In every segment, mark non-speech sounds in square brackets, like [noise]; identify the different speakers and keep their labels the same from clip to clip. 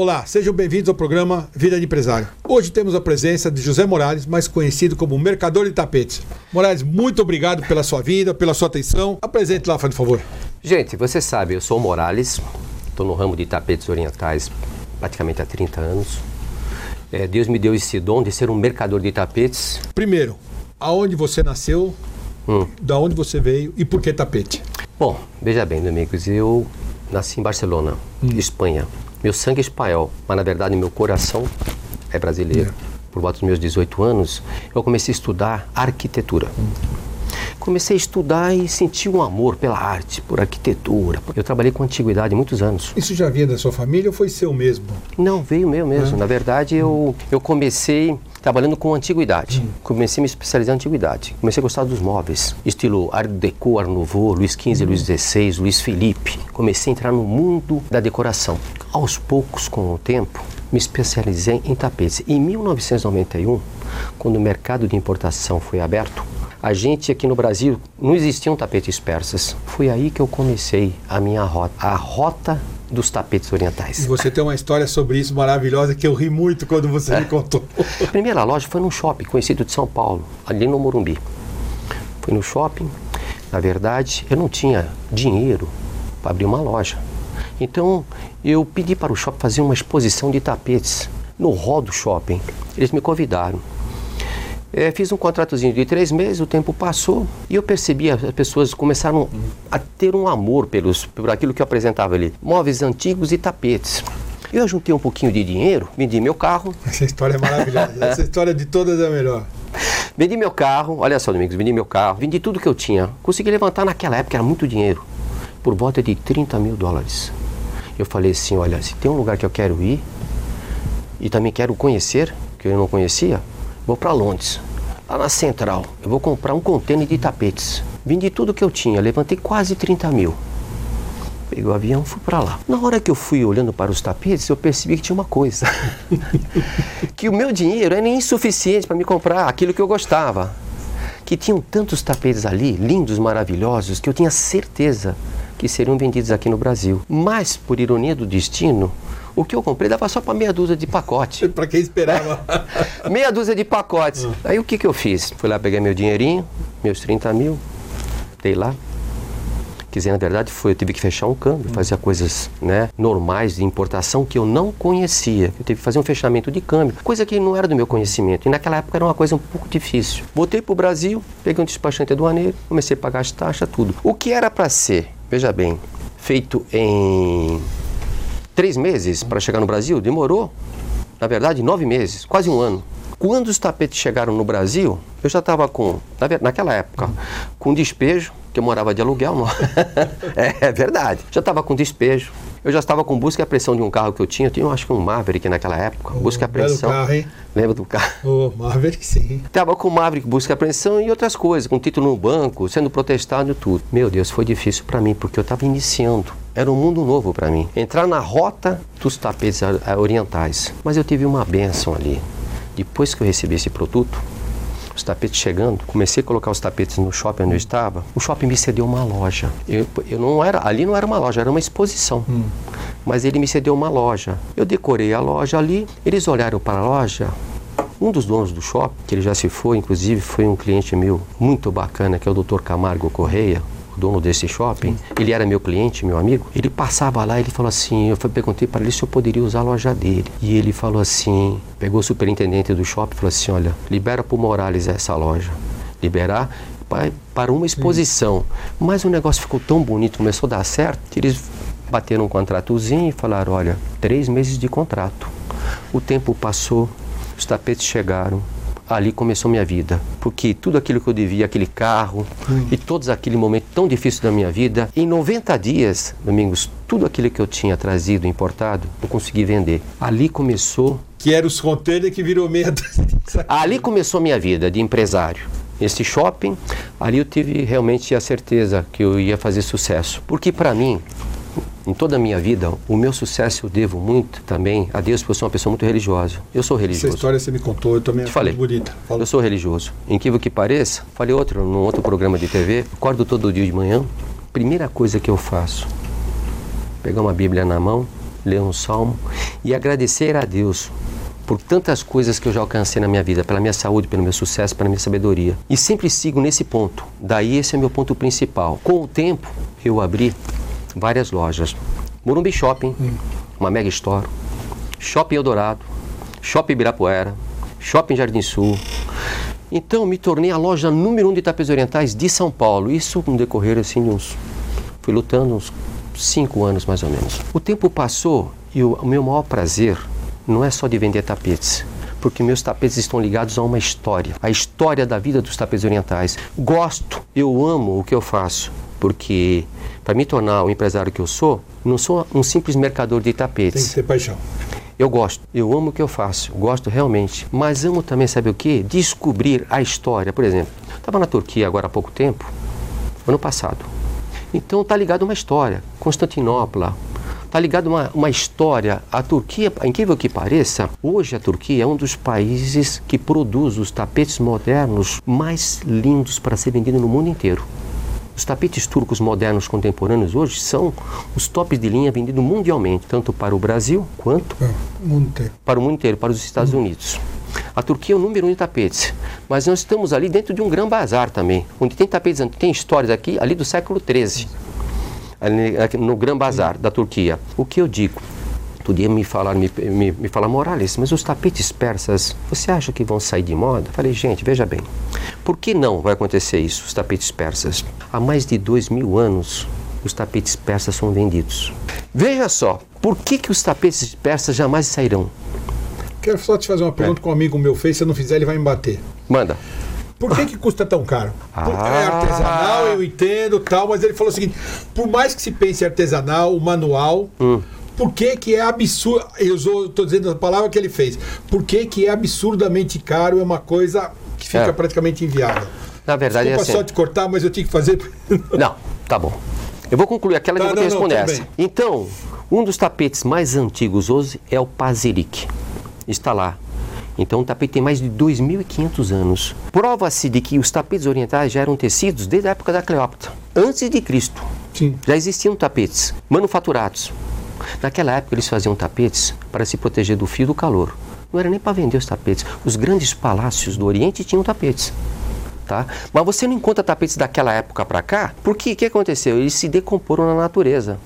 Speaker 1: Olá, sejam bem-vindos ao programa Vida de Empresário. Hoje temos a presença de José Morales, mais conhecido como Mercador de Tapetes. Morales, muito obrigado pela sua vinda, pela sua atenção. Apresente lá, por favor.
Speaker 2: Gente, você sabe, eu sou o Morales, estou no ramo de tapetes orientais praticamente há 30 anos. É, Deus me deu esse dom de ser um mercador de tapetes.
Speaker 1: Primeiro, aonde você nasceu, hum. da onde você veio e por que tapete?
Speaker 2: Bom, veja bem, amigos, eu nasci em Barcelona, hum. Espanha. Meu sangue é espanhol, mas na verdade meu coração é brasileiro. É. Por volta dos meus 18 anos, eu comecei a estudar arquitetura. Comecei a estudar e senti um amor pela arte, por arquitetura. Eu trabalhei com antiguidade muitos anos.
Speaker 1: Isso já vinha da sua família ou foi seu mesmo?
Speaker 2: Não, veio meu mesmo. É. Na verdade, eu, eu comecei trabalhando com antiguidade. Hum. Comecei a me especializar em antiguidade. Comecei a gostar dos móveis, estilo Art Deco, Art Nouveau, Luiz XV, hum. Luiz XVI, Luiz Felipe. Comecei a entrar no mundo da decoração. Aos poucos, com o tempo, me especializei em tapetes. Em 1991, quando o mercado de importação foi aberto, a gente aqui no Brasil não existiam tapetes persas. Foi aí que eu comecei a minha rota, a rota dos tapetes orientais.
Speaker 1: E você tem uma história sobre isso maravilhosa que eu ri muito quando você é. me contou.
Speaker 2: A [laughs] primeira loja foi num shopping conhecido de São Paulo, ali no Morumbi. Fui no shopping. Na verdade, eu não tinha dinheiro para abrir uma loja. Então, eu pedi para o shopping fazer uma exposição de tapetes no hall do shopping. Eles me convidaram. É, fiz um contratozinho de três meses, o tempo passou e eu percebi as pessoas começaram a ter um amor pelos, por aquilo que eu apresentava ali. Móveis antigos e tapetes. Eu juntei um pouquinho de dinheiro, vendi meu carro. [laughs]
Speaker 1: Essa história é maravilhosa. Essa história de todas é a melhor.
Speaker 2: Vendi meu carro, olha só, amigos, vendi meu carro, vendi tudo que eu tinha. Consegui levantar naquela época, era muito dinheiro, por volta de 30 mil dólares. Eu falei assim: olha, se tem um lugar que eu quero ir e também quero conhecer, que eu não conhecia, vou para Londres, lá na central. Eu vou comprar um contêiner de tapetes. Vendi tudo que eu tinha, levantei quase 30 mil. Peguei o avião fui para lá. Na hora que eu fui olhando para os tapetes, eu percebi que tinha uma coisa: [laughs] que o meu dinheiro era insuficiente para me comprar aquilo que eu gostava. Que tinham tantos tapetes ali, lindos, maravilhosos, que eu tinha certeza que seriam vendidos aqui no Brasil. Mas, por ironia do destino, o que eu comprei dava só para meia dúzia de pacote. [laughs]
Speaker 1: para quem esperava. [laughs]
Speaker 2: meia dúzia de pacotes. Uhum. Aí o que, que eu fiz? Fui lá, peguei meu dinheirinho, meus 30 mil, dei lá. Quer dizer, na verdade, foi, eu tive que fechar um câmbio, fazer coisas né, normais de importação que eu não conhecia. Eu tive que fazer um fechamento de câmbio, coisa que não era do meu conhecimento. E naquela época era uma coisa um pouco difícil. Voltei para o Brasil, peguei um despachante aduaneiro, comecei a pagar as taxas, tudo. O que era para ser, veja bem, feito em três meses para chegar no Brasil, demorou, na verdade, nove meses, quase um ano. Quando os tapetes chegaram no Brasil, eu já estava com, naquela época, com despejo, que eu morava de aluguel. [laughs] É, é verdade. Já estava com despejo. Eu já estava com busca e apreensão de um carro que eu tinha. Eu tinha, acho que um Maverick naquela época. Oh, busca e apreensão.
Speaker 1: Carro, hein?
Speaker 2: Lembra do carro?
Speaker 1: O oh, Maverick, sim.
Speaker 2: Estava com o Maverick, busca e apreensão e outras coisas, com título no banco, sendo protestado e tudo. Meu Deus, foi difícil para mim, porque eu estava iniciando. Era um mundo novo para mim. Entrar na rota dos tapetes orientais. Mas eu tive uma benção ali. Depois que eu recebi esse produto, os tapetes chegando, comecei a colocar os tapetes no shopping onde eu estava, o shopping me cedeu uma loja. Eu, eu não era, ali não era uma loja, era uma exposição. Hum. Mas ele me cedeu uma loja. Eu decorei a loja ali, eles olharam para a loja, um dos donos do shopping, que ele já se foi, inclusive foi um cliente meu muito bacana, que é o Dr. Camargo Correia, dono desse shopping, ele era meu cliente, meu amigo, ele passava lá e ele falou assim, eu perguntei para ele se eu poderia usar a loja dele. E ele falou assim, pegou o superintendente do shopping e falou assim, olha, libera para o Morales essa loja. Liberar para uma exposição. Mas o negócio ficou tão bonito, começou a dar certo, que eles bateram um contratozinho e falaram, olha, três meses de contrato. O tempo passou, os tapetes chegaram, ali começou minha vida. Porque tudo aquilo que eu devia, aquele carro hum. e todos aquele momento tão difícil da minha vida, em 90 dias, Domingos, tudo aquilo que eu tinha trazido, importado, eu consegui vender. Ali começou.
Speaker 1: Que era os containers que virou medo.
Speaker 2: ali começou minha vida de empresário. Nesse shopping, ali eu tive realmente a certeza que eu ia fazer sucesso. Porque para mim, em toda a minha vida, o meu sucesso eu devo muito também a Deus, porque eu sou uma pessoa muito religiosa. Eu sou religioso.
Speaker 1: Essa história você me contou, eu também
Speaker 2: Te falei.
Speaker 1: bonita.
Speaker 2: Fala. Eu sou religioso. Que que pareça, falei outro, num outro programa de TV, acordo todo dia de manhã, primeira coisa que eu faço, pegar uma Bíblia na mão, ler um salmo e agradecer a Deus por tantas coisas que eu já alcancei na minha vida, pela minha saúde, pelo meu sucesso, pela minha sabedoria. E sempre sigo nesse ponto. Daí esse é meu ponto principal. Com o tempo, eu abri várias lojas. Morumbi Shopping, hum. uma Mega Store, Shopping Eldorado, Shopping Ibirapuera, Shopping Jardim Sul. Então me tornei a loja número um de tapes orientais de São Paulo. Isso no decorrer assim de uns. Fui lutando uns cinco anos mais ou menos. O tempo passou e o, o meu maior prazer não é só de vender tapetes, porque meus tapetes estão ligados a uma história, a história da vida dos tapetes orientais. Gosto, eu amo o que eu faço, porque para me tornar o empresário que eu sou, não sou um simples mercador de tapetes.
Speaker 1: Tem que ter paixão.
Speaker 2: Eu gosto, eu amo o que eu faço, gosto realmente, mas amo também, sabe o que? Descobrir a história. Por exemplo, estava na Turquia agora há pouco tempo, ano passado. Então está ligado uma história. Constantinopla, Está ligado uma, uma história. A Turquia, incrível que pareça, hoje a Turquia é um dos países que produz os tapetes modernos mais lindos para ser vendido no mundo inteiro. Os tapetes turcos modernos contemporâneos hoje são os tops de linha vendidos mundialmente, tanto para o Brasil quanto é, o para o mundo inteiro, para os Estados uhum. Unidos. A Turquia é o número um de tapetes, mas nós estamos ali dentro de um grande bazar também, onde tem tapetes, tem histórias aqui ali do século XIII no Gran Bazar da Turquia. O que eu digo? Outro dia me falaram, me, me, me falaram, Morales, mas os tapetes persas, você acha que vão sair de moda? Falei, gente, veja bem, por que não vai acontecer isso, os tapetes persas? Há mais de dois mil anos, os tapetes persas são vendidos. Veja só, por que, que os tapetes persas jamais sairão?
Speaker 1: Quero só te fazer uma pergunta é. que um amigo meu fez, se eu não fizer ele vai me bater.
Speaker 2: Manda.
Speaker 1: Por que, que custa tão caro? Ah. É artesanal, eu entendo tal, mas ele falou o seguinte: por mais que se pense artesanal, o manual. Hum. Por que, que é absurdo? Eu estou dizendo a palavra que ele fez. Por que, que é absurdamente caro? É uma coisa que fica é. praticamente inviável.
Speaker 2: Na verdade,
Speaker 1: Desculpa
Speaker 2: é assim.
Speaker 1: só te cortar, mas eu tinha que fazer. [laughs]
Speaker 2: Não, tá bom. Eu vou concluir aquela tá, e vou te responder não, essa. Então, um dos tapetes mais antigos hoje é o Pazirik. Está lá, então o tapete tem mais de 2.500 anos. Prova-se de que os tapetes orientais já eram tecidos desde a época da Cleópatra, antes de Cristo. Sim. Já existiam tapetes manufaturados. Naquela época eles faziam tapetes para se proteger do fio do calor. Não era nem para vender os tapetes. Os grandes palácios do Oriente tinham tapetes. Tá? Mas você não encontra tapetes daquela época para cá, porque o que aconteceu? Eles se decomporam na natureza.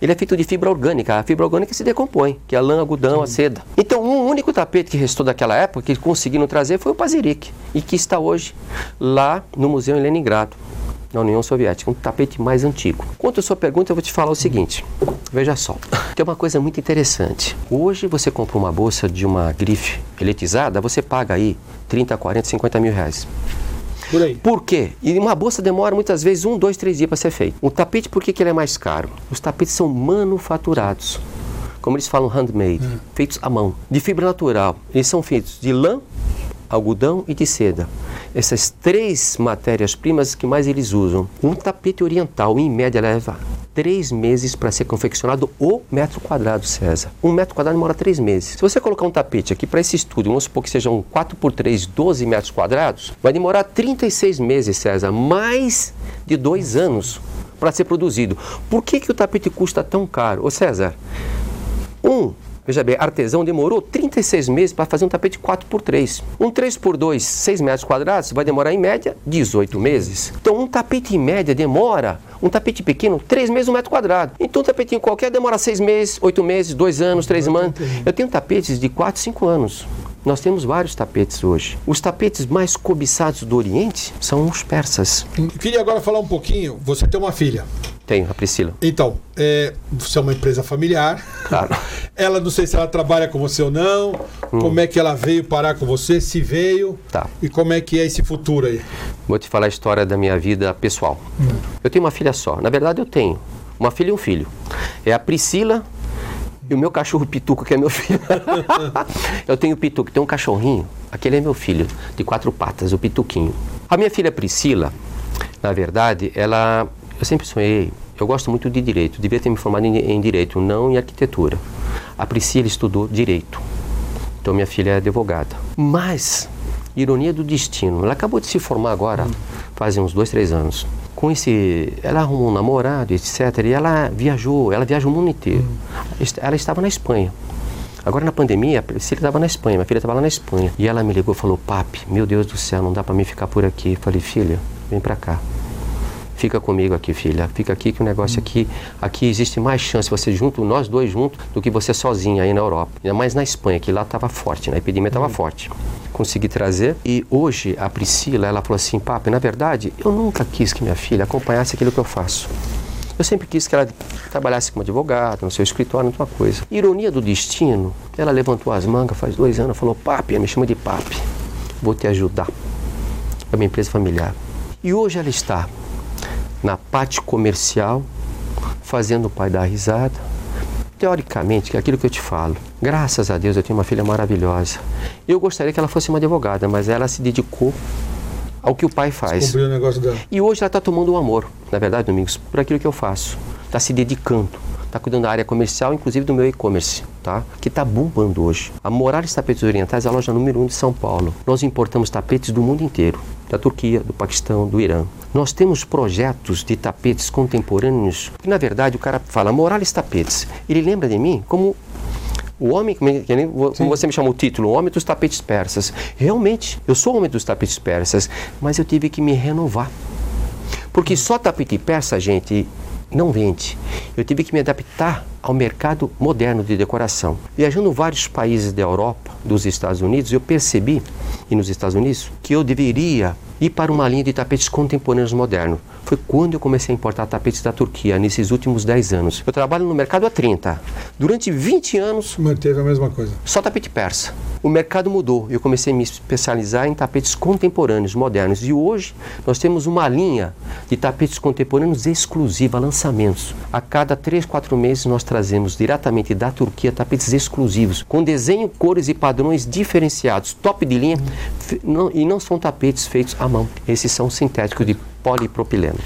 Speaker 2: Ele é feito de fibra orgânica. A fibra orgânica se decompõe, que é a lã, algodão, Sim. a seda. Então, um único tapete que restou daquela época, que conseguiram trazer, foi o Pazirik, e que está hoje lá no museu em Leningrado na União Soviética, um tapete mais antigo. Quanto à sua pergunta, eu vou te falar o seguinte: veja só, tem uma coisa muito interessante. Hoje você compra uma bolsa de uma grife eletizada, você paga aí 30, 40, 50 mil reais. Por aí. Por quê? E uma bolsa demora muitas vezes um, dois, três dias para ser feito. O tapete, por que, que ele é mais caro? Os tapetes são manufaturados. Como eles falam, handmade, é. feitos à mão, de fibra natural. Eles são feitos de lã, algodão e de seda. Essas três matérias-primas que mais eles usam. Um tapete oriental, em média, leva três meses para ser confeccionado o metro quadrado, César. Um metro quadrado demora três meses. Se você colocar um tapete aqui para esse estúdio, vamos supor que seja um 4 por 3, 12 metros quadrados, vai demorar 36 meses, César, mais de dois anos para ser produzido. Por que, que o tapete custa tão caro? Ô César, um Veja bem, artesão demorou 36 meses para fazer um tapete 4x3. Um 3x2, 6 metros quadrados, vai demorar em média 18 meses. Então, um tapete em média demora, um tapete pequeno, 3 meses, um metro quadrado. Então, um tapetinho qualquer demora 6 meses, 8 meses, 2 anos, 3 anos. Eu tenho tapetes de 4, 5 anos. Nós temos vários tapetes hoje. Os tapetes mais cobiçados do Oriente são os persas.
Speaker 1: Queria agora falar um pouquinho. Você tem uma filha.
Speaker 2: Tenho, a Priscila.
Speaker 1: Então, é, você é uma empresa familiar. Claro. [laughs] ela, não sei se ela trabalha com você ou não. Hum. Como é que ela veio parar com você, se veio.
Speaker 2: Tá.
Speaker 1: E como é que é esse futuro aí?
Speaker 2: Vou te falar a história da minha vida pessoal. Hum. Eu tenho uma filha só. Na verdade, eu tenho uma filha e um filho. É a Priscila e o meu cachorro Pituco, que é meu filho. [laughs] eu tenho o Pituco, tem um cachorrinho. Aquele é meu filho, de quatro patas, o Pituquinho. A minha filha Priscila, na verdade, ela. Eu sempre sonhei. Eu gosto muito de direito. Devia ter me formado em, em direito, não em arquitetura. A Priscila estudou direito. Então minha filha é advogada. Mas, ironia do destino, ela acabou de se formar agora, faz uns dois, três anos. com esse. Ela arrumou um namorado, etc. E ela viajou, ela viaja o mundo inteiro. Ela estava na Espanha. Agora na pandemia, a Priscila estava na Espanha, minha filha estava lá na Espanha. E ela me ligou e falou: Papi, meu Deus do céu, não dá para mim ficar por aqui. Eu falei: Filha, vem para cá. Fica comigo aqui, filha. Fica aqui que o negócio aqui, aqui existe mais chance você junto, nós dois juntos, do que você sozinha aí na Europa. Ainda mais na Espanha, que lá estava forte, né? a epidemia estava uhum. forte. Consegui trazer e hoje a Priscila, ela falou assim, papi, na verdade, eu nunca quis que minha filha acompanhasse aquilo que eu faço. Eu sempre quis que ela trabalhasse como advogada, no seu escritório, alguma coisa. Ironia do destino, ela levantou as mangas faz dois anos, falou, papi, me chama de papi, vou te ajudar. É uma empresa familiar. E hoje ela está na parte comercial, fazendo o pai dar risada. Teoricamente, que é aquilo que eu te falo. Graças a Deus eu tenho uma filha maravilhosa. Eu gostaria que ela fosse uma advogada, mas ela se dedicou ao que o pai faz.
Speaker 1: O negócio dela.
Speaker 2: E hoje ela está tomando um amor, na verdade, Domingos, por aquilo que eu faço. Está se dedicando está cuidando da área comercial, inclusive do meu e-commerce, tá? Que está bombando hoje. A Morales Tapetes Orientais é a loja número um de São Paulo. Nós importamos tapetes do mundo inteiro, da Turquia, do Paquistão, do Irã. Nós temos projetos de tapetes contemporâneos que, na verdade, o cara fala Morales Tapetes. Ele lembra de mim como o homem, como você me chamou o título, o homem dos tapetes persas. Realmente, eu sou o homem dos tapetes persas, mas eu tive que me renovar. Porque só tapete persa, gente, não vende. Eu tive que me adaptar ao mercado moderno de decoração. Viajando vários países da Europa, dos Estados Unidos, eu percebi, e nos Estados Unidos, que eu deveria ir para uma linha de tapetes contemporâneos modernos. Foi quando eu comecei a importar tapetes da Turquia, nesses últimos 10 anos. Eu trabalho no mercado há 30. Durante 20 anos.
Speaker 1: Manteve a mesma coisa.
Speaker 2: Só tapete persa. O mercado mudou. Eu comecei a me especializar em tapetes contemporâneos, modernos. E hoje nós temos uma linha de tapetes contemporâneos exclusiva, lançamentos. A cada 3, 4 meses nós trazemos diretamente da Turquia tapetes exclusivos, com desenho, cores e padrões diferenciados, top de linha. Não, e não são tapetes feitos à mão. Esses são sintéticos de polipropileno.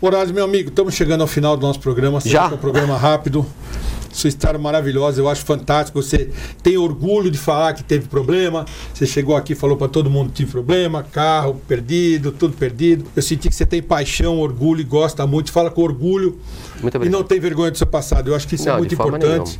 Speaker 1: Horário, meu amigo, estamos chegando ao final do nosso programa.
Speaker 2: Já?
Speaker 1: É um programa rápido. Sua história maravilhosa, eu acho fantástico. Você tem orgulho de falar que teve problema. Você chegou aqui e falou para todo mundo que tive problema, carro perdido, tudo perdido. Eu senti que você tem paixão, orgulho e gosta muito. Fala com orgulho e não tem vergonha do seu passado. Eu acho que isso é não, é muito importante.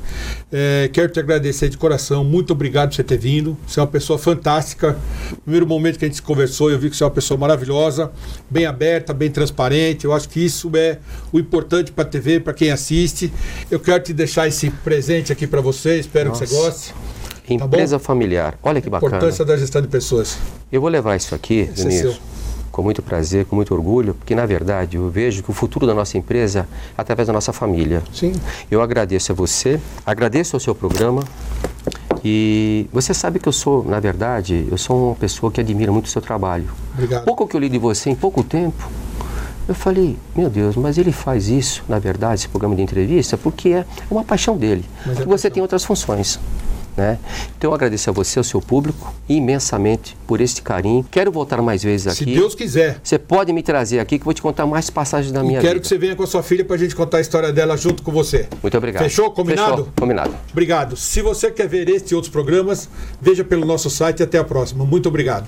Speaker 1: É, quero te agradecer de coração. Muito obrigado por você ter vindo. Você é uma pessoa fantástica. No primeiro momento que a gente conversou, eu vi que você é uma pessoa maravilhosa, bem aberta, bem transparente. Eu acho que isso é o importante para a TV, para quem assiste. Eu quero te deixar deixar esse presente aqui para você, espero Nossa. que você goste.
Speaker 2: Tá Empresa tá familiar, olha que bacana.
Speaker 1: Importância da gestão de pessoas.
Speaker 2: Eu vou levar isso aqui, Esse Denise, é com muito prazer, com muito orgulho, porque na verdade eu vejo que o futuro da nossa empresa é através da nossa família.
Speaker 1: Sim.
Speaker 2: Eu agradeço a você, agradeço ao seu programa. E você sabe que eu sou, na verdade, eu sou uma pessoa que admira muito o seu trabalho.
Speaker 1: Obrigado.
Speaker 2: Pouco que eu li de você em pouco tempo, eu falei, meu Deus, mas ele faz isso, na verdade, esse programa de entrevista, porque é uma paixão dele. Mas é você tem outras funções. Né? Então eu agradeço a você, ao seu público, imensamente por este carinho. Quero voltar mais vezes aqui. Se
Speaker 1: Deus quiser.
Speaker 2: Você pode me trazer aqui que eu vou te contar mais passagens da minha
Speaker 1: quero
Speaker 2: vida.
Speaker 1: Quero que você venha com a sua filha para a gente contar a história dela junto com você.
Speaker 2: Muito obrigado.
Speaker 1: Fechou? Combinado?
Speaker 2: Fechou. Combinado.
Speaker 1: Obrigado. Se você quer ver este e outros programas, veja pelo nosso site e até a próxima. Muito obrigado.